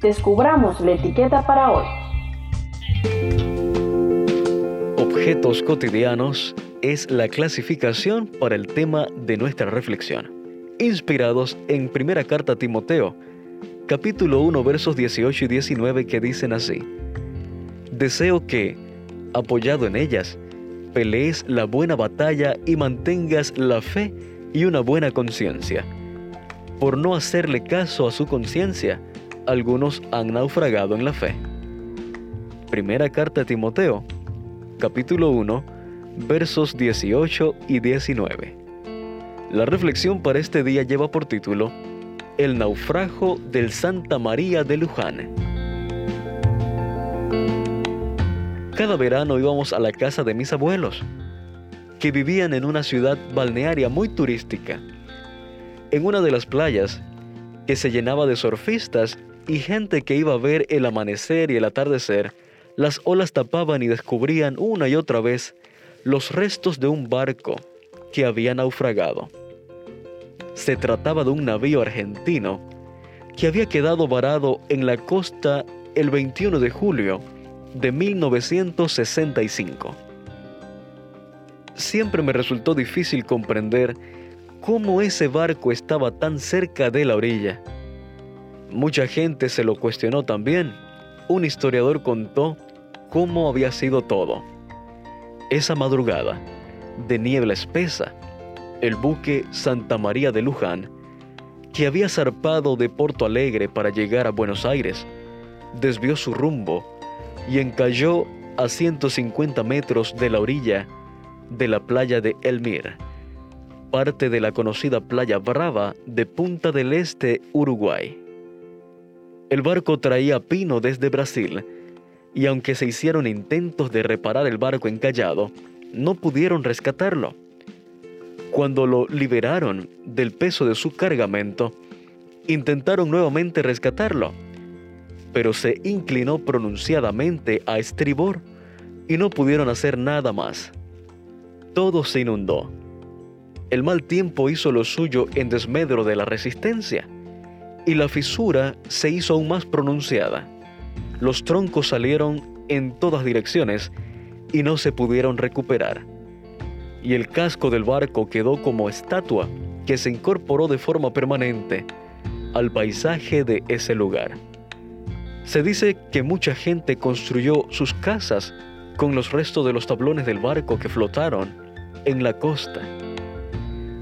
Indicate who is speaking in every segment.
Speaker 1: descubramos la etiqueta para hoy.
Speaker 2: Objetos cotidianos es la clasificación para el tema de nuestra reflexión, inspirados en Primera Carta a Timoteo, capítulo 1, versos 18 y 19 que dicen así. Deseo que, apoyado en ellas, pelees la buena batalla y mantengas la fe y una buena conciencia. Por no hacerle caso a su conciencia, algunos han naufragado en la fe. Primera carta a Timoteo, capítulo 1, versos 18 y 19. La reflexión para este día lleva por título El naufrago del Santa María de Luján. Cada verano íbamos a la casa de mis abuelos, que vivían en una ciudad balnearia muy turística. En una de las playas, que se llenaba de surfistas y gente que iba a ver el amanecer y el atardecer, las olas tapaban y descubrían una y otra vez los restos de un barco que había naufragado. Se trataba de un navío argentino que había quedado varado en la costa el 21 de julio de 1965. Siempre me resultó difícil comprender cómo ese barco estaba tan cerca de la orilla. Mucha gente se lo cuestionó también. Un historiador contó cómo había sido todo. Esa madrugada, de niebla espesa, el buque Santa María de Luján, que había zarpado de Porto Alegre para llegar a Buenos Aires, desvió su rumbo y encalló a 150 metros de la orilla de la playa de Elmir, parte de la conocida playa Brava de Punta del Este, Uruguay. El barco traía pino desde Brasil y aunque se hicieron intentos de reparar el barco encallado, no pudieron rescatarlo. Cuando lo liberaron del peso de su cargamento, intentaron nuevamente rescatarlo, pero se inclinó pronunciadamente a estribor y no pudieron hacer nada más. Todo se inundó. El mal tiempo hizo lo suyo en desmedro de la resistencia, y la fisura se hizo aún más pronunciada. Los troncos salieron en todas direcciones y no se pudieron recuperar. Y el casco del barco quedó como estatua que se incorporó de forma permanente al paisaje de ese lugar. Se dice que mucha gente construyó sus casas con los restos de los tablones del barco que flotaron en la costa.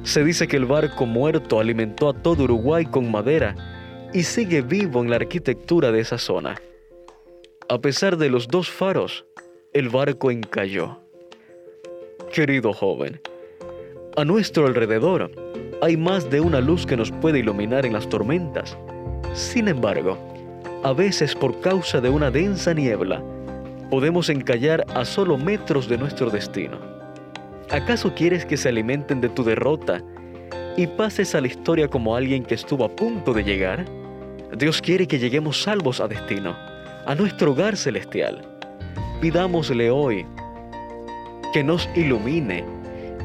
Speaker 2: Se dice que el barco muerto alimentó a todo Uruguay con madera y sigue vivo en la arquitectura de esa zona. A pesar de los dos faros, el barco encalló. Querido joven, a nuestro alrededor hay más de una luz que nos puede iluminar en las tormentas. Sin embargo, a veces por causa de una densa niebla, podemos encallar a solo metros de nuestro destino. ¿Acaso quieres que se alimenten de tu derrota y pases a la historia como alguien que estuvo a punto de llegar? Dios quiere que lleguemos salvos a destino, a nuestro hogar celestial. Pidámosle hoy que nos ilumine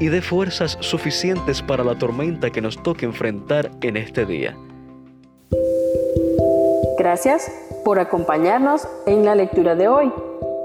Speaker 2: y dé fuerzas suficientes para la tormenta que nos toque enfrentar en este día.
Speaker 1: Gracias por acompañarnos en la lectura de hoy.